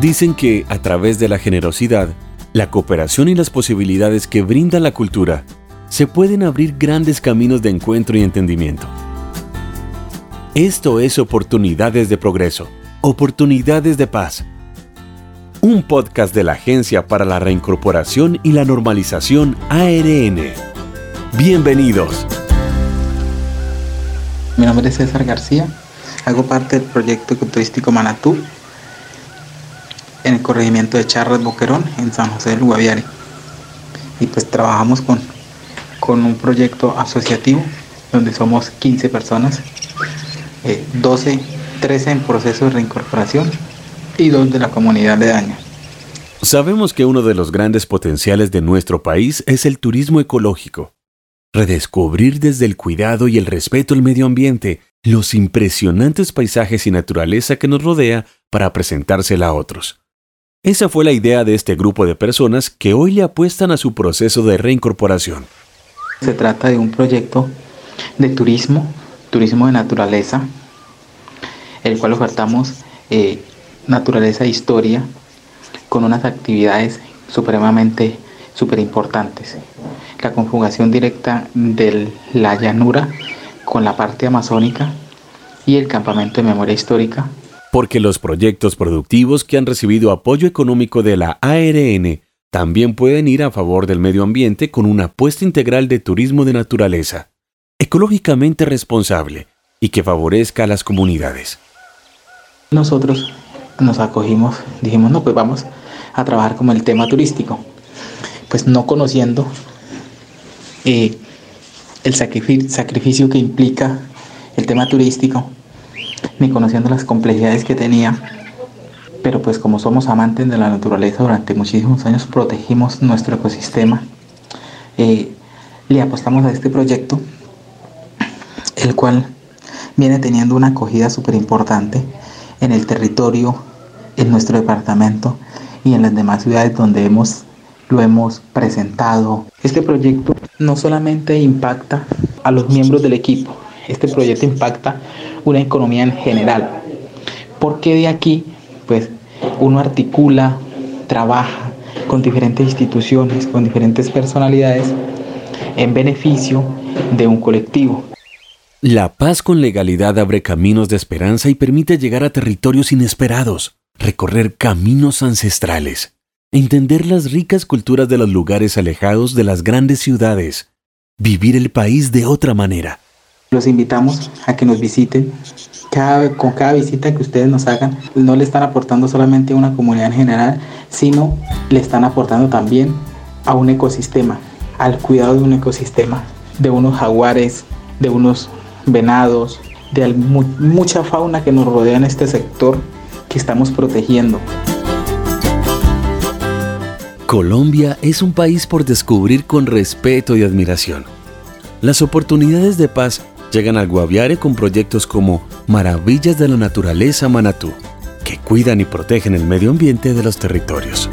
Dicen que a través de la generosidad, la cooperación y las posibilidades que brinda la cultura, se pueden abrir grandes caminos de encuentro y entendimiento. Esto es Oportunidades de Progreso, Oportunidades de Paz. Un podcast de la Agencia para la Reincorporación y la Normalización ARN. Bienvenidos. Mi nombre es César García, hago parte del proyecto turístico Manatú en el corregimiento de Charras Boquerón, en San José del Guaviare. Y pues trabajamos con, con un proyecto asociativo donde somos 15 personas, 12, eh, 13 en proceso de reincorporación y dos de la comunidad de daño. Sabemos que uno de los grandes potenciales de nuestro país es el turismo ecológico. Redescubrir desde el cuidado y el respeto al medio ambiente los impresionantes paisajes y naturaleza que nos rodea para presentársela a otros. Esa fue la idea de este grupo de personas que hoy le apuestan a su proceso de reincorporación. Se trata de un proyecto de turismo, turismo de naturaleza, el cual ofertamos eh, naturaleza e historia con unas actividades supremamente súper importantes. La conjugación directa de la llanura con la parte amazónica y el campamento de memoria histórica porque los proyectos productivos que han recibido apoyo económico de la ARN también pueden ir a favor del medio ambiente con una apuesta integral de turismo de naturaleza, ecológicamente responsable y que favorezca a las comunidades. Nosotros nos acogimos, dijimos, no, pues vamos a trabajar como el tema turístico, pues no conociendo eh, el sacrificio que implica el tema turístico, ni conociendo las complejidades que tenía. Pero pues como somos amantes de la naturaleza durante muchísimos años protegimos nuestro ecosistema. Eh, le apostamos a este proyecto, el cual viene teniendo una acogida súper importante en el territorio, en nuestro departamento y en las demás ciudades donde hemos, lo hemos presentado. Este proyecto no solamente impacta a los miembros del equipo, este proyecto impacta una economía en general. Porque de aquí, pues, uno articula, trabaja con diferentes instituciones, con diferentes personalidades, en beneficio de un colectivo. La paz con legalidad abre caminos de esperanza y permite llegar a territorios inesperados, recorrer caminos ancestrales, entender las ricas culturas de los lugares alejados de las grandes ciudades, vivir el país de otra manera. Los invitamos a que nos visiten. Cada, con cada visita que ustedes nos hagan, no le están aportando solamente a una comunidad en general, sino le están aportando también a un ecosistema, al cuidado de un ecosistema, de unos jaguares, de unos venados, de mucha fauna que nos rodea en este sector que estamos protegiendo. Colombia es un país por descubrir con respeto y admiración. Las oportunidades de paz llegan al Guaviare con proyectos como Maravillas de la Naturaleza Manatú, que cuidan y protegen el medio ambiente de los territorios.